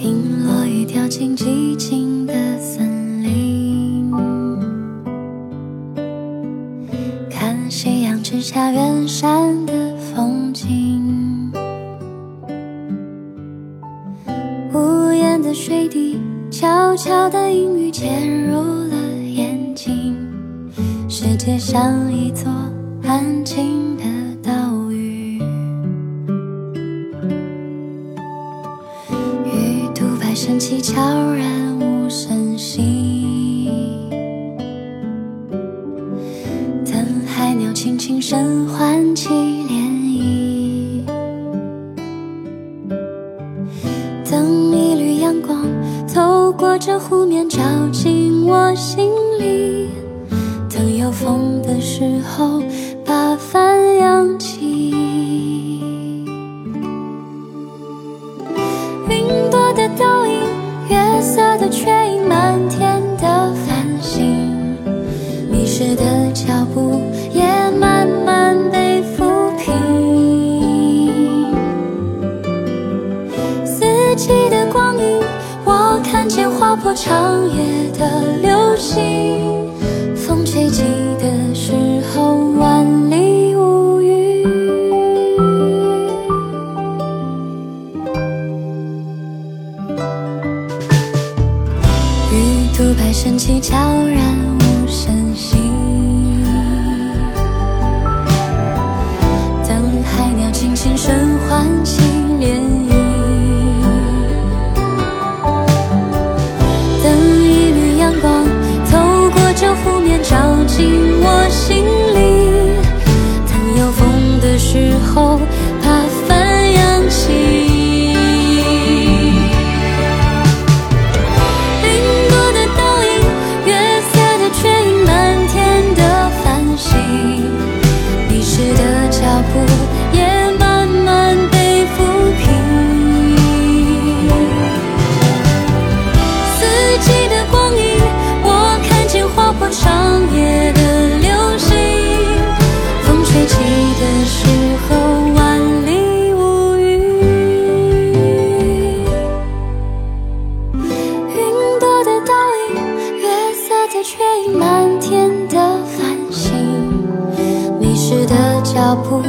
听落雨掉进寂静的森林，看夕阳之下远山的风景，屋檐的水滴，悄悄的阴雨潜入了眼睛，世界像一座安静身唤起涟漪。等一缕阳光透过这湖面照进我心里。等有风的时候把帆扬起。我看见划破长夜的流星。风吹起的时候，万里无云。鱼肚白神气，悄然 Oh. 脚步